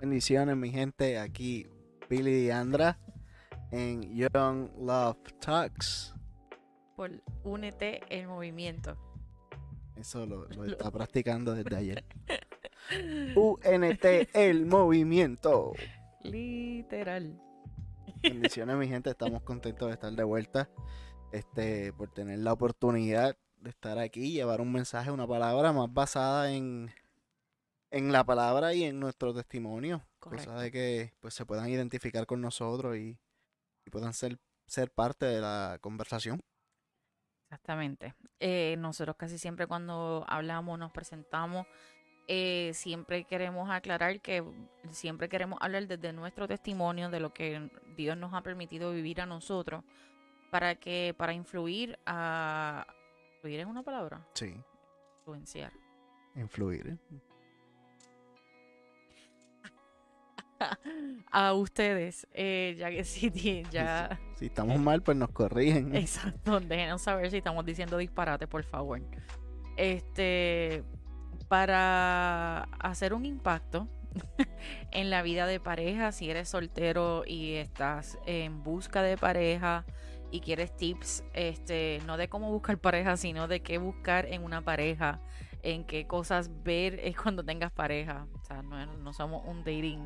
Bendiciones, mi gente. Aquí Billy y Andra en Young Love Talks. Por Únete el movimiento. Eso lo, lo está practicando desde ayer. UNT el movimiento. Literal. Bendiciones, mi gente. Estamos contentos de estar de vuelta. Este, por tener la oportunidad de estar aquí y llevar un mensaje, una palabra más basada en, en la palabra y en nuestro testimonio. Correcto. Cosa de que pues se puedan identificar con nosotros y, y puedan ser, ser parte de la conversación. Exactamente. Eh, nosotros casi siempre cuando hablamos, nos presentamos, eh, siempre queremos aclarar que siempre queremos hablar desde nuestro testimonio, de lo que Dios nos ha permitido vivir a nosotros, para que, para influir a, influir es una palabra, Sí, influenciar. influir. ¿eh? a ustedes, eh, ya que sí, ti- ya, Si estamos mal, pues nos corrigen. exacto, déjenos saber si estamos diciendo disparate, por favor. Este, para hacer un impacto en la vida de pareja, si eres soltero y estás en busca de pareja y quieres tips, este, no de cómo buscar pareja, sino de qué buscar en una pareja, en qué cosas ver es cuando tengas pareja. O sea, no, no somos un dating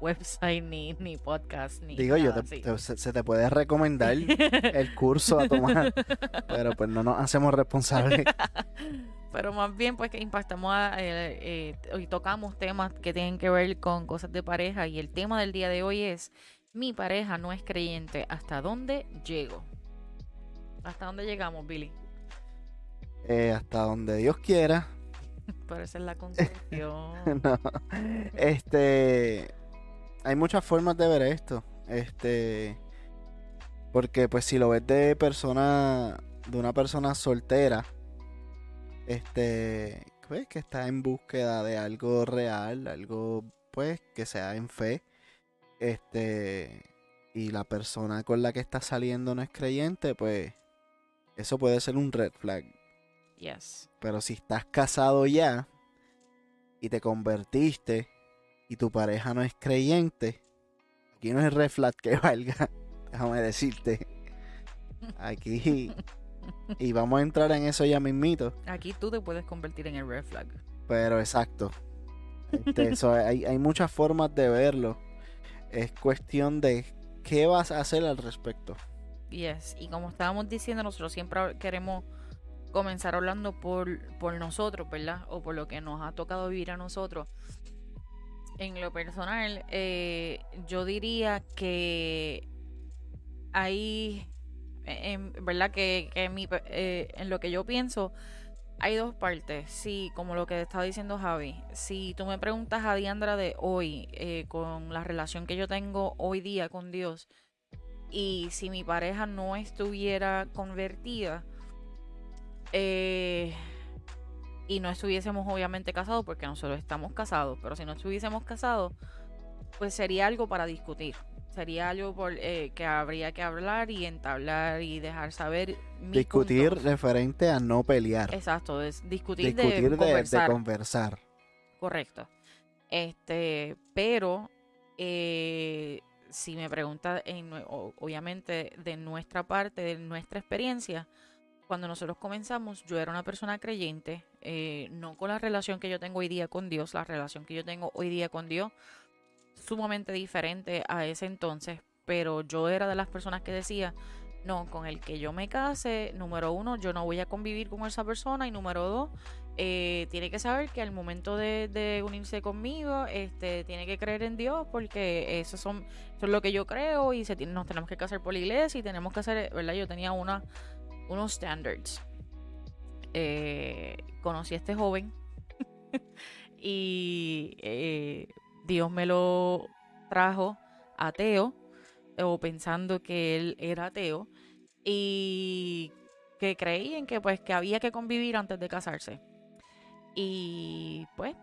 website ni, ni podcast ni Digo yo, te- te- se, se te puede recomendar el curso a tomar, pero pues no nos hacemos responsables. Pero más bien, pues que impactamos a, eh, eh, y tocamos temas que tienen que ver con cosas de pareja. Y el tema del día de hoy es: Mi pareja no es creyente. ¿Hasta dónde llego? ¿Hasta dónde llegamos, Billy? Eh, hasta donde Dios quiera. Pero esa es la conclusión. No. Este. Hay muchas formas de ver esto. Este. Porque, pues, si lo ves de persona. De una persona soltera. Este. Pues, que está en búsqueda de algo real. Algo, pues, que sea en fe. Este. Y la persona con la que está saliendo no es creyente, pues. Eso puede ser un red flag. Yes. Pero si estás casado ya y te convertiste y tu pareja no es creyente, aquí no es red flag que valga, déjame decirte. Aquí y vamos a entrar en eso ya mismito, Aquí tú te puedes convertir en el red flag. pero exacto. Este, hay, hay muchas formas de verlo. Es cuestión de qué vas a hacer al respecto. Yes. Y como estábamos diciendo, nosotros siempre queremos comenzar hablando por, por nosotros, ¿verdad? O por lo que nos ha tocado vivir a nosotros. En lo personal, eh, yo diría que hay, ¿verdad? Que, eh, en lo que yo pienso, hay dos partes. Sí, como lo que estaba diciendo Javi. Si tú me preguntas a Diandra de hoy, eh, con la relación que yo tengo hoy día con Dios, y si mi pareja no estuviera convertida, eh, y no estuviésemos obviamente casados, porque nosotros estamos casados, pero si no estuviésemos casados, pues sería algo para discutir. Sería algo por, eh, que habría que hablar y entablar y dejar saber. Discutir punto. referente a no pelear. Exacto, es discutir, Discutir de de, de conversar. conversar. Correcto. Este, pero eh, si me pregunta, en, nue- o- obviamente de nuestra parte, de nuestra experiencia, cuando nosotros comenzamos, yo era una persona creyente, eh, no con la relación que yo tengo hoy día con Dios, la relación que yo tengo hoy día con Dios, sumamente diferente a ese entonces, pero yo era de las personas que decía, no, con el que yo me case, número uno, yo no voy a convivir con esa persona y número dos, eh, tiene que saber que al momento de, unirse conmigo, este, tiene que creer en Dios porque eso son, eso es lo que yo creo y nos tenemos que casar por la iglesia y tenemos que hacer, ¿verdad? Yo tenía una, unos standards. Eh, conocí a este joven y eh, Dios me lo trajo ateo o pensando que él era ateo y que creí en que pues que había que convivir antes de casarse. Y pues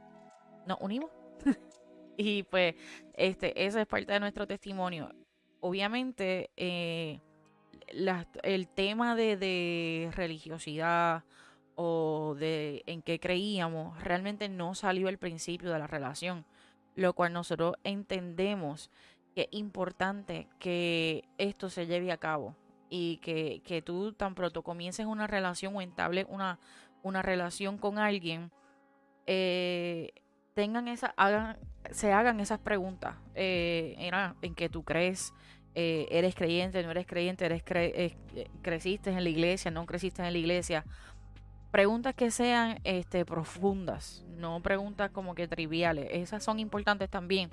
nos unimos. y pues este ese es parte de nuestro testimonio. Obviamente eh, el tema de, de religiosidad o de en qué creíamos realmente no salió al principio de la relación. lo cual nosotros entendemos que es importante que esto se lleve a cabo y que, que tú tan pronto comiences una relación o entables una, una relación con alguien, eh, tengan esa, hagan, se hagan esas preguntas eh, en, que tú crees, eh, eres creyente, no eres creyente, eres creciste en la iglesia, no creciste en la iglesia. Preguntas que sean este, profundas, no preguntas como que triviales. Esas son importantes también.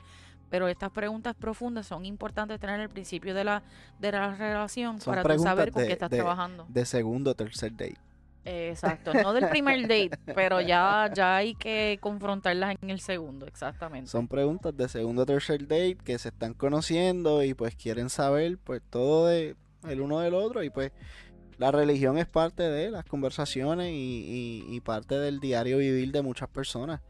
Pero estas preguntas profundas son importantes tener al principio de la, de la relación para tú saber con qué estás trabajando. De segundo o tercer date. Exacto, no del primer date, pero ya, ya hay que confrontarlas en el segundo, exactamente. Son preguntas de segundo o tercer date que se están conociendo y pues quieren saber pues todo de el uno del otro y pues la religión es parte de las conversaciones y, parte del diario vivir de muchas personas.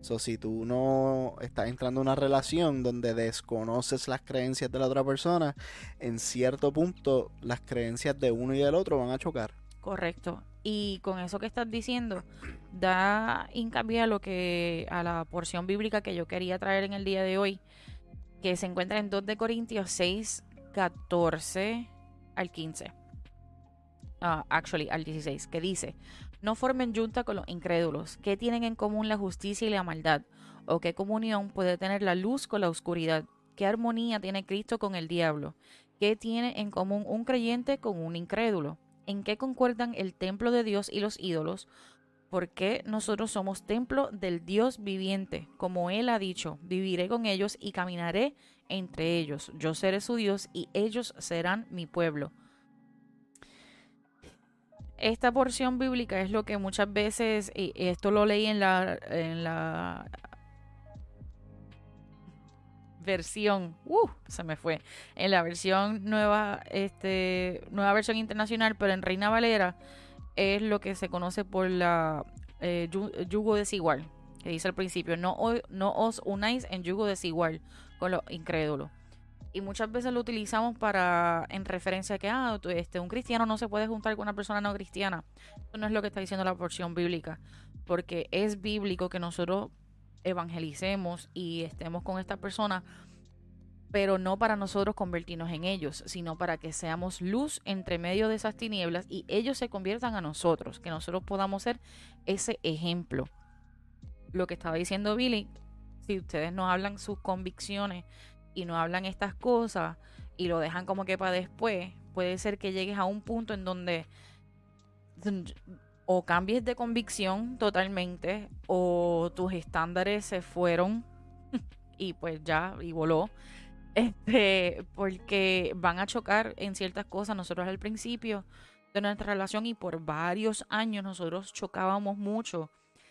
So, si tú no estás entrando en una relación donde desconoces las creencias de la otra persona, en cierto punto las creencias de uno y del otro van a chocar. Correcto. Y con eso que estás diciendo, da hincapié a lo que, a la porción bíblica que yo quería traer en el día de hoy, que se encuentra en 2 de Corintios 6, 14 al 15. Ah, actually, al 16, que dice, no formen junta con los incrédulos. ¿Qué tienen en común la justicia y la maldad? ¿O qué comunión puede tener la luz con la oscuridad? ¿Qué armonía tiene Cristo con el diablo? ¿Qué tiene en común un creyente con un incrédulo? En qué concuerdan el templo de Dios y los ídolos, porque nosotros somos templo del Dios viviente, como Él ha dicho, viviré con ellos y caminaré entre ellos, yo seré su Dios y ellos serán mi pueblo. Esta porción bíblica es lo que muchas veces, y esto lo leí en la, en la versión, uh, se me fue, en la versión nueva, este, nueva versión internacional, pero en Reina Valera es lo que se conoce por la eh, yugo desigual, que dice al principio, no, no os unáis en yugo desigual con los incrédulos. Y muchas veces lo utilizamos para en referencia a que ah, este, un cristiano no se puede juntar con una persona no cristiana. Eso no es lo que está diciendo la porción bíblica, porque es bíblico que nosotros evangelicemos y estemos con esta persona, pero no para nosotros convertirnos en ellos, sino para que seamos luz entre medio de esas tinieblas y ellos se conviertan a nosotros, que nosotros podamos ser ese ejemplo. Lo que estaba diciendo Billy, si ustedes no hablan sus convicciones y no hablan estas cosas y lo dejan como que para después, puede ser que llegues a un punto en donde o cambies de convicción totalmente o tus estándares se fueron y pues ya, y voló. Este, porque van a chocar en ciertas cosas. Nosotros al principio de nuestra relación y por varios años nosotros chocábamos mucho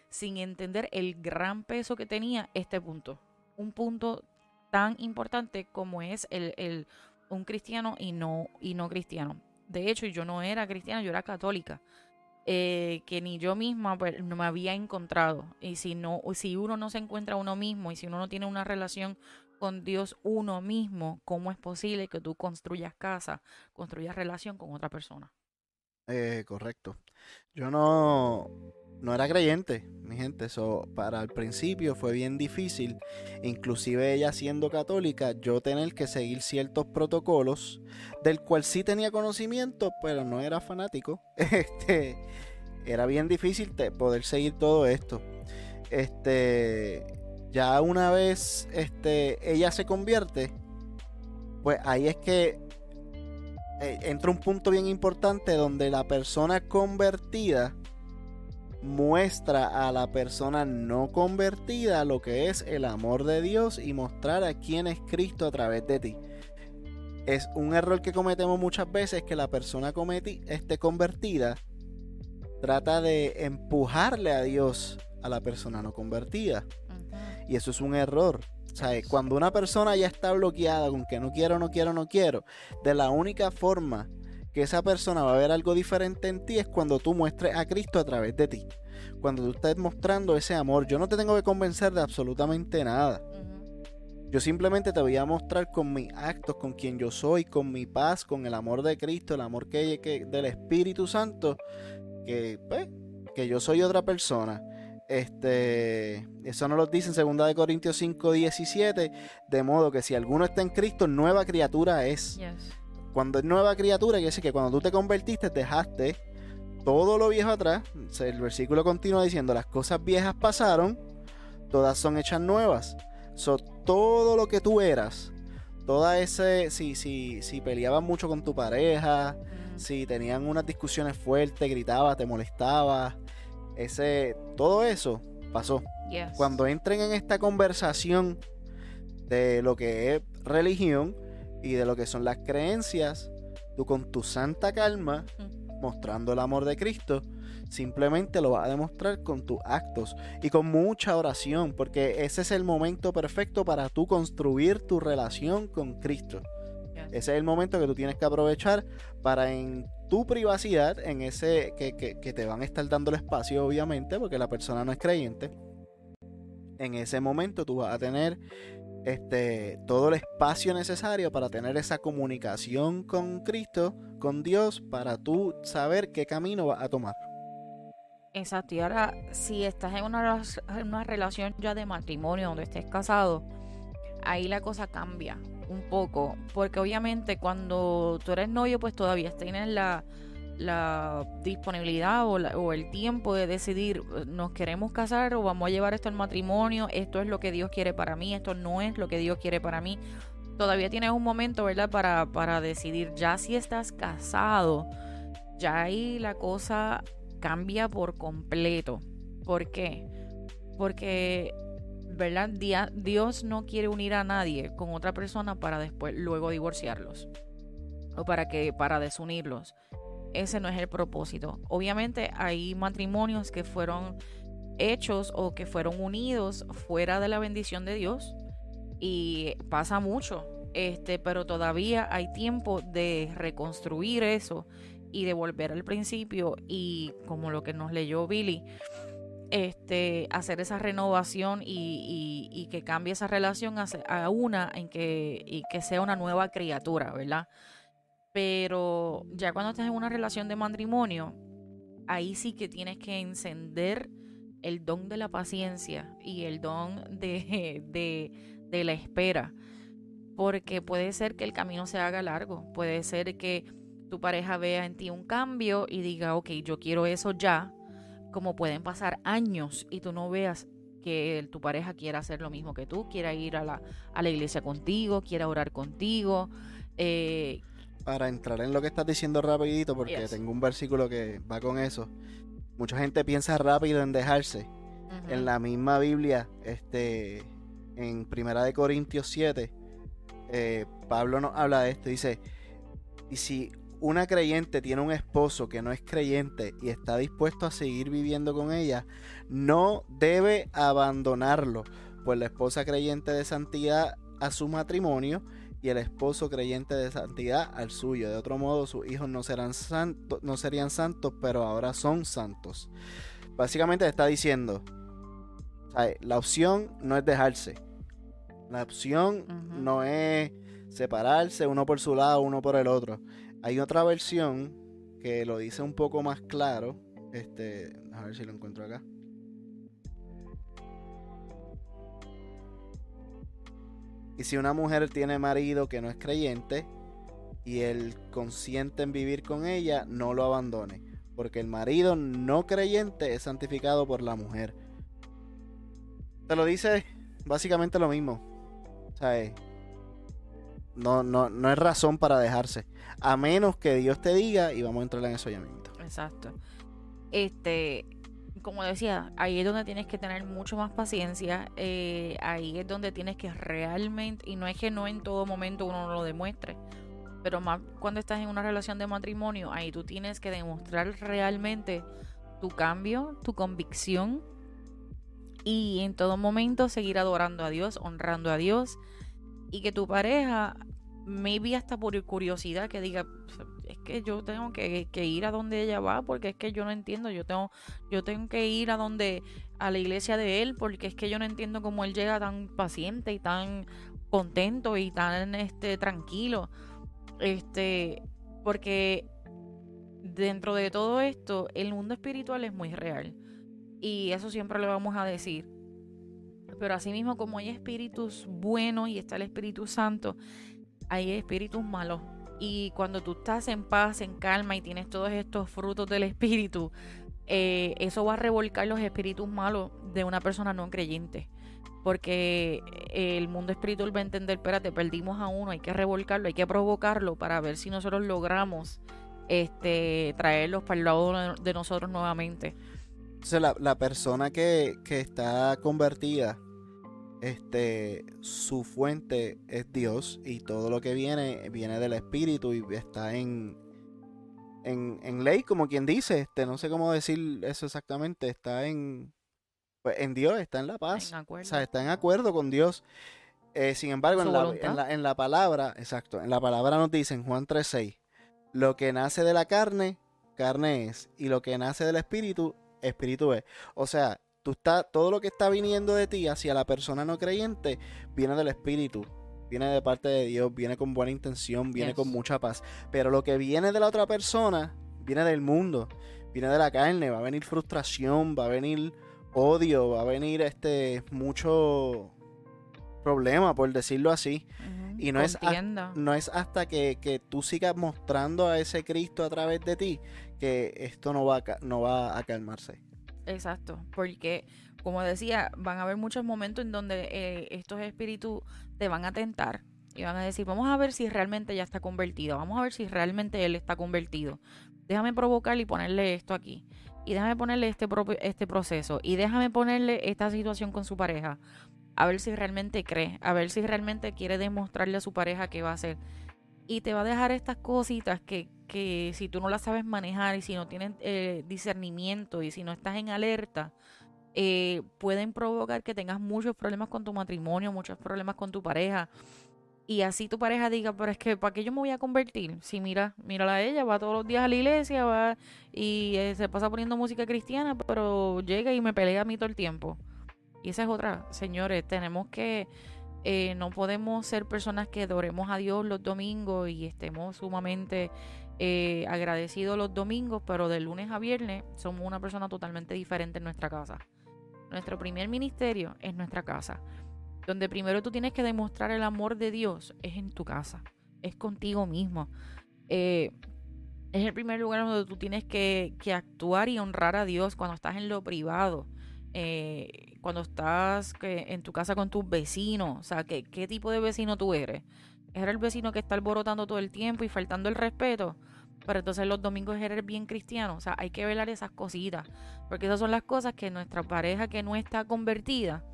sin entender el gran peso que tenía este punto. Un punto tan importante como es el, el un cristiano y no, y no cristiano. De hecho, yo no era cristiana, yo era católica. Eh, que ni yo misma pues, no me había encontrado. Y si, no, si uno no se encuentra uno mismo y si uno no tiene una relación con Dios uno mismo, ¿cómo es posible que tú construyas casa, construyas relación con otra persona? Eh, correcto. Yo no, no era creyente, mi gente. Eso para el principio fue bien difícil. Inclusive ella siendo católica, yo tener que seguir ciertos protocolos del cual sí tenía conocimiento, pero no era fanático. Este era bien difícil poder seguir todo esto. Este ya una vez este ella se convierte, pues ahí es que eh, entra un punto bien importante donde la persona convertida muestra a la persona no convertida lo que es el amor de Dios y mostrar a quién es Cristo a través de ti. Es un error que cometemos muchas veces que la persona cometi, esté convertida trata de empujarle a Dios a la persona no convertida. Y eso es un error. O sea, cuando una persona ya está bloqueada con que no quiero, no quiero, no quiero, de la única forma que esa persona va a ver algo diferente en ti es cuando tú muestres a Cristo a través de ti. Cuando tú estés mostrando ese amor, yo no te tengo que convencer de absolutamente nada. Yo simplemente te voy a mostrar con mis actos, con quien yo soy, con mi paz, con el amor de Cristo, el amor que, que del Espíritu Santo, que, pues, que yo soy otra persona. este, eso nos lo dice en 2 Corintios 5, 17, de modo que si alguno está en Cristo, nueva criatura es. Cuando es nueva criatura, quiere decir que cuando tú te convertiste, dejaste todo lo viejo atrás. El versículo continúa diciendo, las cosas viejas pasaron, todas son hechas nuevas. So, todo lo que tú eras, toda ese, si, si, si peleabas mucho con tu pareja, si tenían unas discusiones fuertes, gritabas, te molestabas, ese, todo eso pasó. Cuando entren en esta conversación de lo que es religión y de lo que son las creencias, tú con tu santa calma, mostrando el amor de Cristo, simplemente lo vas a demostrar con tus actos y con mucha oración, porque ese es el momento perfecto para tú construir tu relación con Cristo. Ese es el momento que tú tienes que aprovechar para en tu privacidad, en ese que, que, te van a estar dando el espacio, obviamente, porque la persona no es creyente. En ese momento tú vas a tener este, todo el espacio necesario para tener esa comunicación con Cristo, con Dios, para tú saber qué camino vas a tomar. Exacto, y ahora si estás en una, relación ya de matrimonio donde estés casado, ahí la cosa cambia un poco, porque obviamente cuando tú eres novio, pues todavía tienes la, disponibilidad o, el tiempo de decidir, nos queremos casar o vamos a llevar esto al matrimonio, esto es lo que Dios quiere para mí, esto no es lo que Dios quiere para mí. Todavía tienes un momento, ¿verdad? Para, para decidir, ya si estás casado, ya ahí la cosa cambia por completo. ¿Por qué? Porque ¿verdad? Dios no quiere unir a nadie con otra persona para después luego divorciarlos o para que para desunirlos. Ese no es el propósito. Obviamente hay matrimonios que fueron hechos o que fueron unidos fuera de la bendición de Dios y pasa mucho. Este, pero todavía hay tiempo de reconstruir eso y de volver al principio y como lo que nos leyó Billy, este, hacer esa renovación y, que cambie esa relación a, una en que, y que sea una nueva criatura, ¿verdad? Pero ya cuando estás en una relación de matrimonio, ahí sí que tienes que encender el don de la paciencia y el don de, de la espera. Porque puede ser que el camino se haga largo, puede ser que tu pareja vea en ti un cambio y diga, ok, yo quiero eso ya, como pueden pasar años y tú no veas que tu pareja quiera hacer lo mismo que tú, quiera ir a la, a la iglesia contigo, quiera orar contigo. Eh, Para entrar en lo que estás diciendo rapidito, porque tengo un versículo que va con eso. Mucha gente piensa rápido en dejarse. En la misma Biblia, este, en Primera de Corintios 7, eh, Pablo nos habla de esto. Dice, y si una creyente tiene un esposo que no es creyente y está dispuesto a seguir viviendo con ella, no debe abandonarlo, pues la esposa creyente de santidad a su matrimonio y el esposo creyente de santidad al suyo. De otro modo, sus hijos no, serán santos, no serían santos, pero ahora son santos. Básicamente está diciendo, la opción no es dejarse. La opción no es separarse uno por su lado, uno por el otro. Hay otra versión que lo dice un poco más claro. Este, a ver si lo encuentro acá. Y si una mujer tiene marido que no es creyente y él consiente en vivir con ella, no lo abandone. Porque el marido no creyente es santificado por la mujer. Te lo dice básicamente lo mismo. ¿Sabes? No, no, no es razón para dejarse. A menos que Dios te diga y vamos a entrar en eso ya mismo. Exacto. Este, como decía, ahí es donde tienes que tener mucho más paciencia. Eh, ahí es donde tienes que realmente, y no es que no en todo momento uno lo demuestre, pero más cuando estás en una relación de matrimonio, ahí tú tienes que demostrar realmente tu cambio, tu convicción y en todo momento seguir adorando a Dios, honrando a Dios y que tu pareja, maybe hasta por curiosidad, que diga, es que yo tengo que, ir a donde ella va porque es que yo no entiendo, yo tengo, yo tengo que ir a donde, a la iglesia de él porque es que yo no entiendo cómo él llega tan paciente y tan contento y tan este tranquilo. Este, porque dentro de todo esto, el mundo espiritual es muy real. Y eso siempre lo vamos a decir. Pero asimismo, como hay espíritus buenos y está el Espíritu Santo, hay espíritus malos. Y cuando tú estás en paz, en calma y tienes todos estos frutos del Espíritu, eh, eso va a revolcar los espíritus malos de una persona no creyente. Porque el mundo espiritual va a entender, espérate, perdimos a uno, hay que revolcarlo, hay que provocarlo para ver si nosotros logramos este, traerlos para el lado de nosotros nuevamente. Entonces la, la persona que, que, está convertida, este, su fuente es Dios y todo lo que viene viene del Espíritu y está en, en, en ley, como quien dice, este, no sé cómo decir eso exactamente, está en, pues, en Dios, está en la paz, o sea, está en acuerdo con Dios. Eh, sin embargo, en la, en la, en, la, palabra, exacto, en la palabra nos dice en Juan 3.6, lo que nace de la carne, carne es, y lo que nace del espíritu, espíritu es. O sea, tú está, todo lo que está viniendo de ti hacia la persona no creyente viene del espíritu, viene de parte de Dios, viene con buena intención, viene con mucha paz. Pero lo que viene de la otra persona viene del mundo, viene de la carne, va a venir frustración, va a venir odio, va a venir este mucho problema, por decirlo así. Y no es, no es hasta que, que, tú sigas mostrando a ese Cristo a través de ti que esto no va a, no va a calmarse. Exacto, porque como decía, van a haber muchos momentos en donde eh, estos espíritus te van a tentar y van a decir, vamos a ver si realmente ya está convertido, vamos a ver si realmente él está convertido. Déjame provocarle y ponerle esto aquí. Y déjame ponerle este, propio, este proceso. Y déjame ponerle esta situación con su pareja. A ver si realmente cree. A ver si realmente quiere demostrarle a su pareja qué va a hacer. Y te va a dejar estas cositas que, que si tú no las sabes manejar y si no tienes eh, discernimiento y si no estás en alerta, eh, pueden provocar que tengas muchos problemas con tu matrimonio, muchos problemas con tu pareja. Y así tu pareja diga, pero es que ¿para qué yo me voy a convertir? Si mira, mira a ella, va todos los días a la iglesia, va y eh, se pasa poniendo música cristiana, pero llega y me pelea a mí todo el tiempo. Y esa es otra, señores, tenemos que eh, no podemos ser personas que adoremos a Dios los domingos y estemos sumamente eh, agradecidos los domingos, pero de lunes a viernes somos una persona totalmente diferente en nuestra casa. Nuestro primer ministerio es nuestra casa. Donde primero tú tienes que demostrar el amor de Dios es en tu casa, es contigo mismo. Eh, es el primer lugar donde tú tienes que, actuar y honrar a Dios cuando estás en lo privado cuando estás en tu casa con tus vecinos, o sea, ¿qué, ¿qué tipo de vecino tú eres? ¿Eres el vecino que está alborotando todo el tiempo y faltando el respeto? Pero entonces los domingos eres bien cristiano. O sea, hay que velar esas cositas. Porque esas son las cosas que nuestra pareja que no está convertida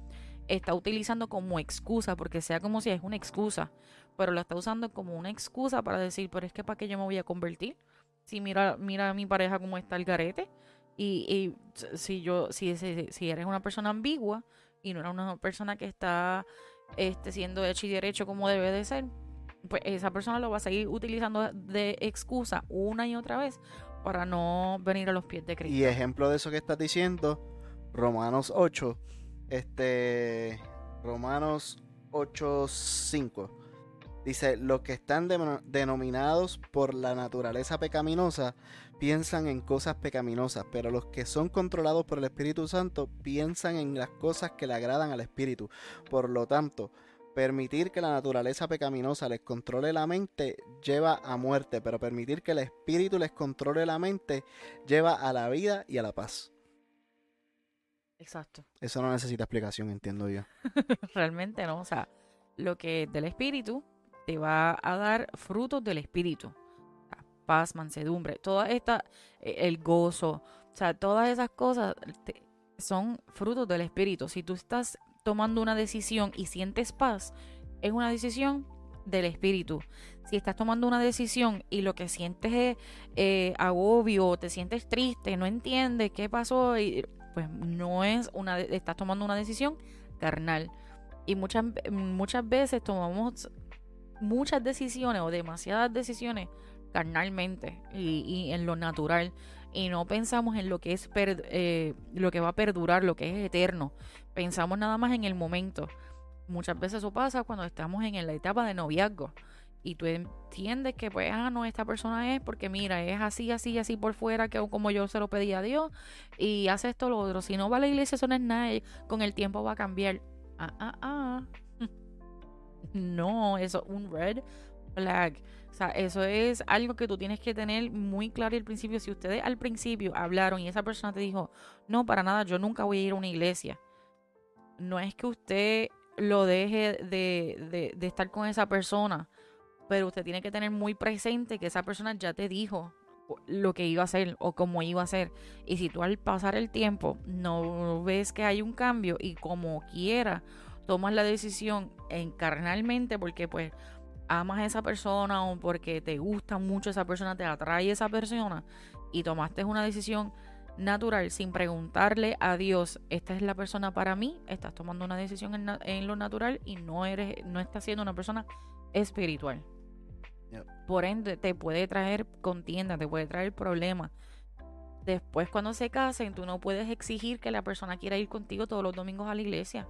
está utilizando como excusa. Porque sea como si es una excusa. Pero la está usando como una excusa para decir, pero es que para qué yo me voy a convertir. Si mira, mira a mi pareja como está el garete. Y, si yo, si, si, eres una persona ambigua y no eres una persona que está este, siendo hecho y derecho como debe de ser, pues esa persona lo va a seguir utilizando de excusa una y otra vez para no venir a los pies de Cristo. Y ejemplo de eso que estás diciendo, Romanos 8, este, Romanos 8, 5. Dice, los que están denominados por la naturaleza pecaminosa piensan en cosas pecaminosas, pero los que son controlados por el Espíritu Santo piensan en las cosas que le agradan al Espíritu. Por lo tanto, permitir que la naturaleza pecaminosa les controle la mente lleva a muerte, pero permitir que el Espíritu les controle la mente lleva a la vida y a la paz. Exacto. Eso no necesita explicación, entiendo yo. Realmente no, o sea, lo que es del Espíritu te va a dar frutos del Espíritu paz, mansedumbre, toda esta, eh, el gozo, o sea, todas esas cosas son frutos del Espíritu. Si tú estás tomando una decisión y sientes paz, es una decisión del Espíritu. Si estás tomando una decisión y lo que sientes es eh, agobio, te sientes triste, no entiendes qué pasó, pues no es una, estás tomando una decisión carnal. Y muchas, muchas veces tomamos muchas decisiones o demasiadas decisiones carnalmente y, en lo natural y no pensamos en lo que es eh, lo que va a perdurar, lo que es eterno. Pensamos nada más en el momento. Muchas veces eso pasa cuando estamos en la etapa de noviazgo y tú entiendes que pues, ah, no, esta persona es porque mira, es así, así, así por fuera que como yo se lo pedí a Dios y hace esto, lo otro. Si no va a la iglesia, eso no es nada, con el tiempo va a cambiar. Ah, ah, ah. no, eso es un red flag. O sea, eso es algo que tú tienes que tener muy claro al principio. Si ustedes al principio hablaron y esa persona te dijo, no, para nada, yo nunca voy a ir a una iglesia. No es que usted lo deje de, de estar con esa persona pero usted tiene que tener muy presente que esa persona ya te dijo lo que iba a hacer o cómo iba a hacer. Y si tú al pasar el tiempo no ves que hay un cambio y como quiera tomas la decisión encarnalmente porque pues amas a esa persona o porque te gusta mucho esa persona, te atrae esa persona y tomaste una decisión natural sin preguntarle a Dios, esta es la persona para mí, estás tomando una decisión en, en lo natural y no eres no estás siendo una persona espiritual. Por ende, te puede traer contienda, te puede traer problemas. Después, cuando se casen, tú no puedes exigir que la persona quiera ir contigo todos los domingos a la iglesia.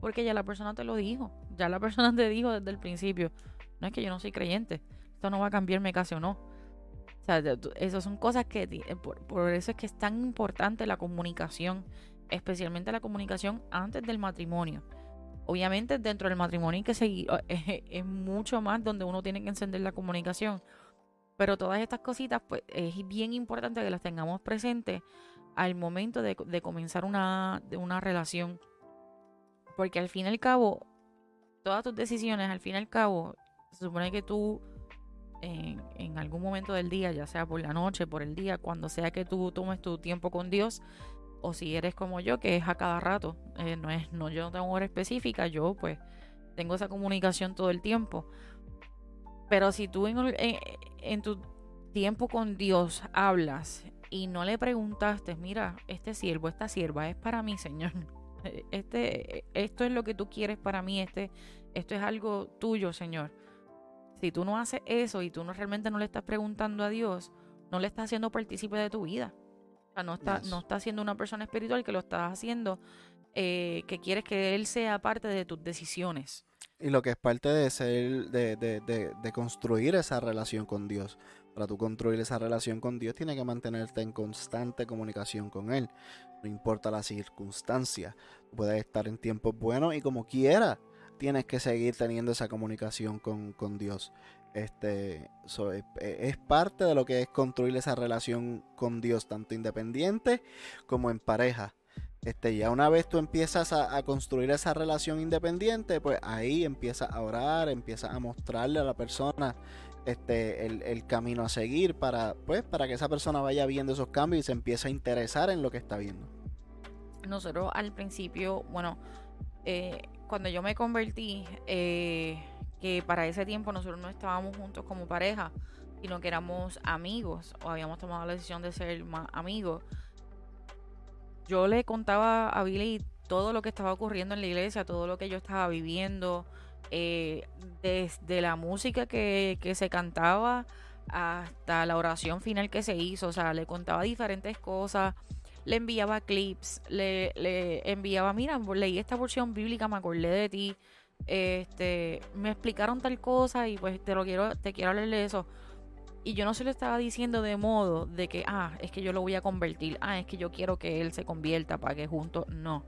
Porque ya la persona te lo dijo. Ya la persona te dijo desde el principio. No es que yo no soy creyente. Esto no va a cambiar, me case o no. O sea, esas son cosas que... Eh, por, eso es que es tan importante la comunicación. Especialmente la comunicación antes del matrimonio obviamente dentro del matrimonio hay que seguir, es, mucho más donde uno tiene que encender la comunicación. Pero todas estas cositas, pues es bien importante que las tengamos presentes al momento de, comenzar una, una relación. Porque al fin y al cabo, todas tus decisiones, al fin y al cabo, se supone que tú en, en, algún momento del día, ya sea por la noche, por el día, cuando sea que tú tomes tu tiempo con Dios, o si eres como yo, que es a cada rato, eh, no es, no, yo no tengo hora específica, yo pues tengo esa comunicación todo el tiempo. Pero si tú en, en, tu tiempo con Dios hablas y no le preguntaste, mira, este siervo, esta sierva es para mí, Señor. Este, esto es lo que tú quieres para mí, este, esto es algo tuyo, Señor. Si tú no haces eso y tú no realmente no le estás preguntando a Dios, no le estás haciendo partícipe de tu vida no está, no está siendo una persona espiritual que lo estás haciendo, eh, que quieres que él sea parte de tus decisiones. Y lo que es parte de ser, de, de, de, construir esa relación con Dios. Para tú construir esa relación con Dios, tienes que mantenerte en constante comunicación con Él. No importa la circunstancia. Puedes estar en tiempos buenos y como quiera, tienes que seguir teniendo esa comunicación con, con Dios. Este, es, parte de lo que es construir esa relación con Dios, tanto independiente como en pareja. Este, ya una vez tú empiezas a, construir esa relación independiente, pues ahí empiezas a orar, empiezas a mostrarle a la persona este, el, camino a seguir para, pues, para que esa persona vaya viendo esos cambios y se empiece a interesar en lo que está viendo. Nosotros al principio, bueno, eh, cuando yo me convertí, eh, que para ese tiempo nosotros no estábamos juntos como pareja, sino que éramos amigos o habíamos tomado la decisión de ser amigos. Yo le contaba a Billy todo lo que estaba ocurriendo en la iglesia, todo lo que yo estaba viviendo, eh, desde la música que se cantaba hasta la oración final que se hizo, o sea, le contaba diferentes cosas, le enviaba clips, le, le enviaba, mira, leí esta porción bíblica, me acordé de ti, este, me explicaron tal cosa y pues te lo quiero, te quiero hablar de eso. Y yo no se lo estaba diciendo de modo de que, ah, es que yo lo voy a convertir, ah, es que yo quiero que él se convierta para que juntos, no.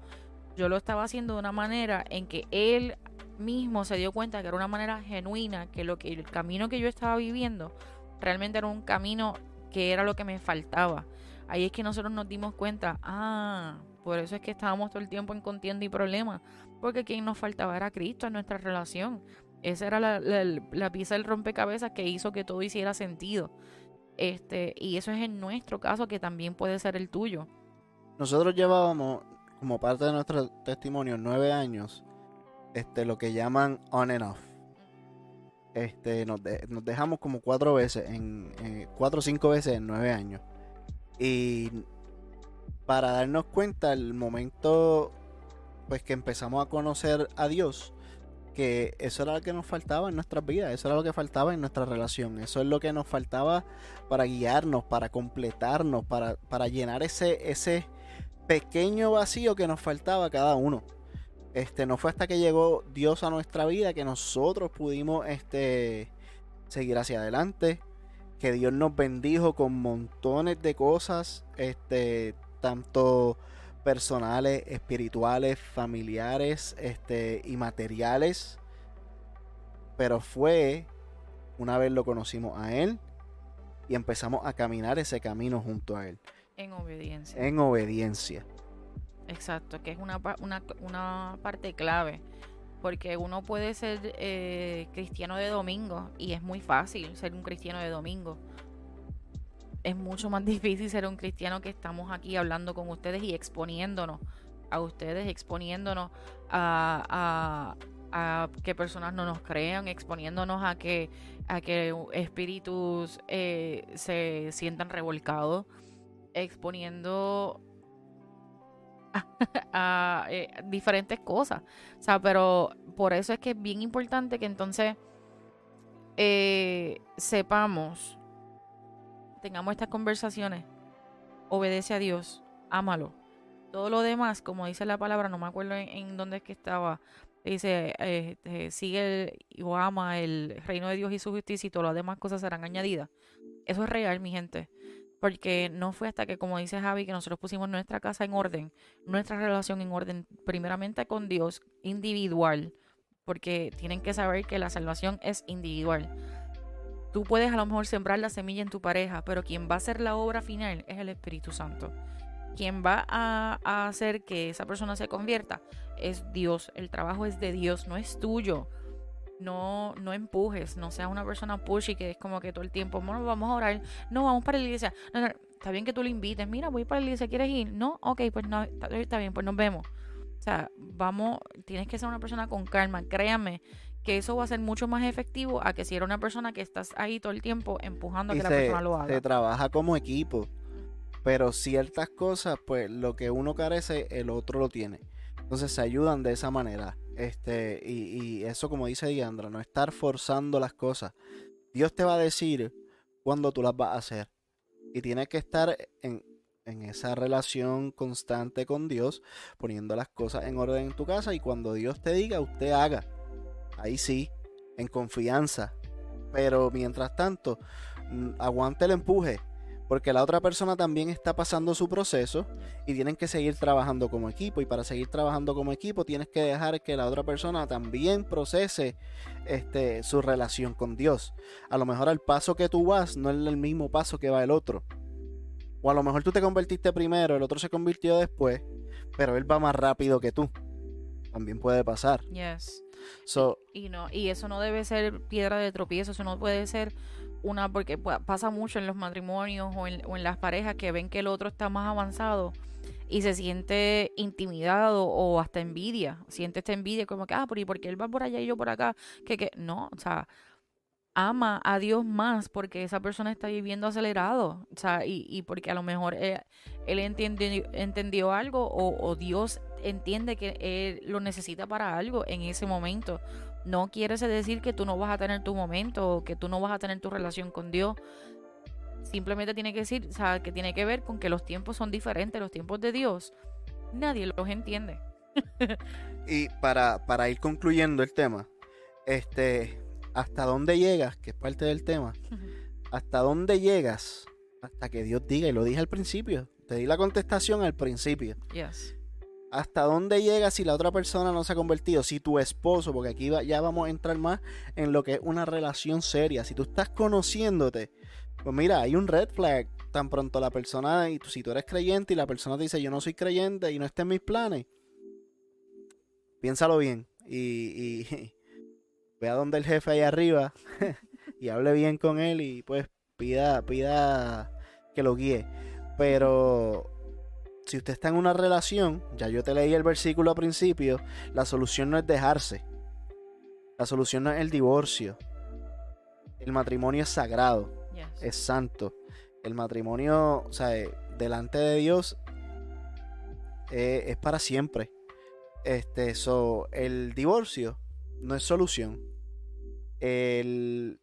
Yo lo estaba haciendo de una manera en que él mismo se dio cuenta que era una manera genuina, que lo que el camino que yo estaba viviendo realmente era un camino que era lo que me faltaba. Ahí es que nosotros nos dimos cuenta, ah, por eso es que estábamos todo el tiempo en contienda y problemas, porque quien nos faltaba era Cristo en nuestra relación. Esa era la, pieza del rompecabezas que hizo que todo hiciera sentido. Este, y eso es en nuestro caso, que también puede ser el tuyo. Nosotros llevábamos, como parte de nuestro testimonio, nueve años, este, lo que llaman on and off. Este, nos, dejamos como cuatro veces, en, en, cuatro o cinco veces en nueve años. Y para darnos cuenta el momento pues que empezamos a conocer a Dios, que eso era lo que nos faltaba en nuestras vidas, eso era lo que faltaba en nuestra relación, eso es lo que nos faltaba para guiarnos, para completarnos, para, para llenar ese, ese pequeño vacío que nos faltaba cada uno. Este, no fue hasta que llegó Dios a nuestra vida que nosotros pudimos este, seguir hacia adelante, que Dios nos bendijo con montones de cosas, este, tanto personales, espirituales, familiares, este, y materiales. Pero fue una vez lo conocimos a Él y empezamos a caminar ese camino junto a Él. En obediencia. En obediencia. Exacto, que es una, una, una parte clave. Porque uno puede ser eh, cristiano de domingo y es muy fácil ser un cristiano de domingo. Es mucho más difícil ser un cristiano que estamos aquí hablando con ustedes y exponiéndonos a ustedes, exponiéndonos a, que personas no nos crean, exponiéndonos a que, a que espíritus eh, se sientan revolcados, exponiendo a, eh, diferentes cosas. O sea, pero por eso es que es bien importante que entonces eh, sepamos, tengamos estas conversaciones, obedece a Dios, ámalo. Todo lo demás, como dice la palabra, no me acuerdo en, dónde es que estaba, dice, este, sigue o ama el reino de Dios y su justicia y todas las demás cosas serán añadidas. Eso es real, mi gente. Porque no fue hasta que, como dice Javi, que nosotros pusimos nuestra casa en orden, nuestra relación en orden, primeramente con Dios, individual. Porque tienen que saber que la salvación es individual. Tú puedes a lo mejor sembrar la semilla en tu pareja, pero quien va a hacer la obra final es el Espíritu Santo quien va a, hacer que esa persona se convierta es Dios. El trabajo es de Dios, no es tuyo. No, no empujes, no seas una persona pushy que es como que todo el tiempo, bueno, vamos a orar, no, vamos para la iglesia. está bien que tú lo invites, mira, voy para la iglesia, ¿quieres ir? No, ok, pues no, está, bien, pues nos vemos. O sea, vamos, tienes que ser una persona con calma, créame que eso va a ser mucho más efectivo a que si eres una persona que estás ahí todo el tiempo empujando a que la persona lo haga. Se trabaja como equipo. Pero ciertas cosas, pues lo que uno carece, el otro lo tiene. Entonces se ayudan de esa manera. Este, y, eso, como dice Diandra, no estar forzando las cosas. Dios te va a decir cuándo tú las vas a hacer. Y tienes que estar en, en esa relación constante con Dios, poniendo las cosas en orden en tu casa. Y cuando Dios te diga, usted haga. Ahí sí, en confianza. Pero mientras tanto, mm, aguante el empuje porque la otra persona también está pasando su proceso y tienen que seguir trabajando como equipo y para seguir trabajando como equipo tienes que dejar que la otra persona también procese este, su relación con Dios. A lo mejor el paso que tú vas no es el mismo paso que va el otro. O a lo mejor tú te convertiste primero, el otro se convirtió después, pero él va más rápido que tú. También puede pasar. Yes. y, no, y eso no debe ser piedra de tropiezo, eso no puede ser una, porque pasa mucho en los matrimonios o en, las parejas que ven que el otro está más avanzado y se siente intimidado o hasta envidia, siente esta envidia como que, ah, ¿y porque él va por allá y yo por acá? Que, que, no, o sea, ama a Dios más porque esa persona está viviendo acelerado, o sea, y, y porque a lo mejor eh, él, entendió, entendió algo o, o Dios entiende que él lo necesita para algo en ese momento. No quiere decir que tú no vas a tener tu momento o que tú no vas a tener tu relación con Dios. Simplemente tiene que decir, o sea, que tiene que ver con que los tiempos son diferentes, los tiempos de Dios. Nadie los entiende. y para, para ir concluyendo el tema, este, hasta dónde llegas, que es parte del tema, hasta dónde llegas hasta que Dios diga, y lo dije al principio, te di la contestación al principio. Yes hasta dónde llega si la otra persona no se ha convertido, si tu esposo, porque aquí ya vamos a entrar más en lo que es una relación seria, si tú estás conociéndote, pues mira, hay un red flag, tan pronto la persona, y si tú eres creyente y la persona te dice yo no soy creyente y no está en mis planes, piénsalo bien y, y ve a donde el jefe ahí arriba y hable bien con él y pues pida, pida que lo guíe. Pero si usted está en una relación, ya yo te leí el versículo al principio, la solución no es dejarse. La solución no es el divorcio. El matrimonio es sagrado, es santo. El matrimonio, o sea, eh, delante de Dios eh, es para siempre. Este, so, el divorcio no es solución. El,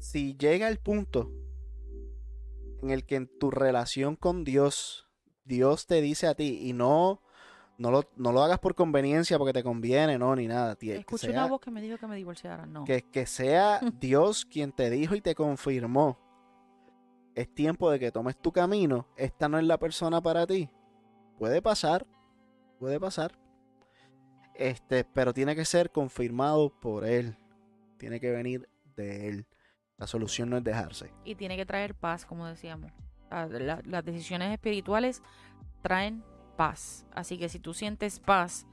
si llega el punto en el que en tu relación con Dios, Dios te dice a ti, y no, No lo, no lo hagas por conveniencia porque te conviene, no, ni nada. Que Escuché sea- una voz que me dijo que me divorciara. No. que, que sea Dios quien te dijo y te confirmó. Es tiempo de que tomes tu camino. Esta no es la persona para ti. Puede pasar. Puede pasar. Este, pero tiene que ser confirmado por él. Tiene que venir de él. La solución no es dejarse. Y tiene que traer paz, como decíamos. Ah, la- las decisiones espirituales traen paz. Así que si tú sientes paz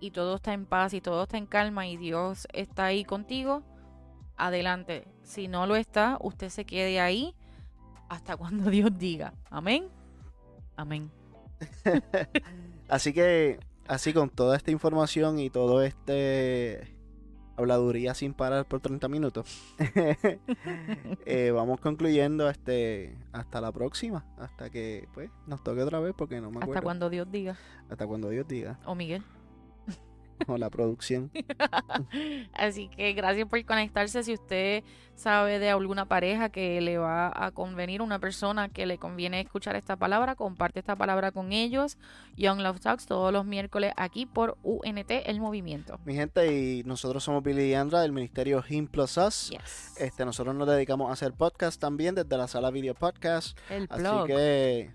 y todo está en paz y todo está en calma y Dios está ahí contigo, adelante. Si no lo está, usted se quede ahí hasta cuando Dios diga. Amén. Amén. Así que, así con toda esta información y todo este habladuría sin parar por 30 minutos, eh, vamos concluyendo este hasta la próxima, hasta que pues nos toque otra vez porque no me acuerdo. Hasta cuando Dios diga. Hasta cuando Dios diga, O Miguel. O la producción. Así que gracias por conectarse. Si usted sabe de alguna pareja que le va a convenir, una persona que le conviene escuchar esta palabra, comparte esta palabra con ellos. Young Love Talks todos los miércoles aquí por UNT El Movimiento. Mi gente, y nosotros somos Billy y Andra del ministerio Him Plus Us. Yes. Este, nosotros nos dedicamos a hacer podcast también desde la sala Video Podcast. El Así blog. que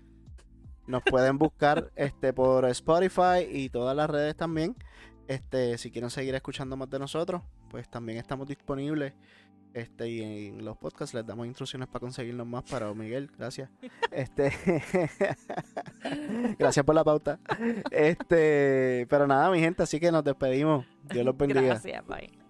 nos pueden buscar este por Spotify y todas las redes también. Este, si quieren seguir escuchando más de nosotros, pues también estamos disponibles. Este, y en los podcasts les damos instrucciones para conseguirnos más para Miguel, gracias. Este Gracias por la pauta. Este, pero nada, mi gente, así que nos despedimos. Dios los bendiga. Gracias, bye.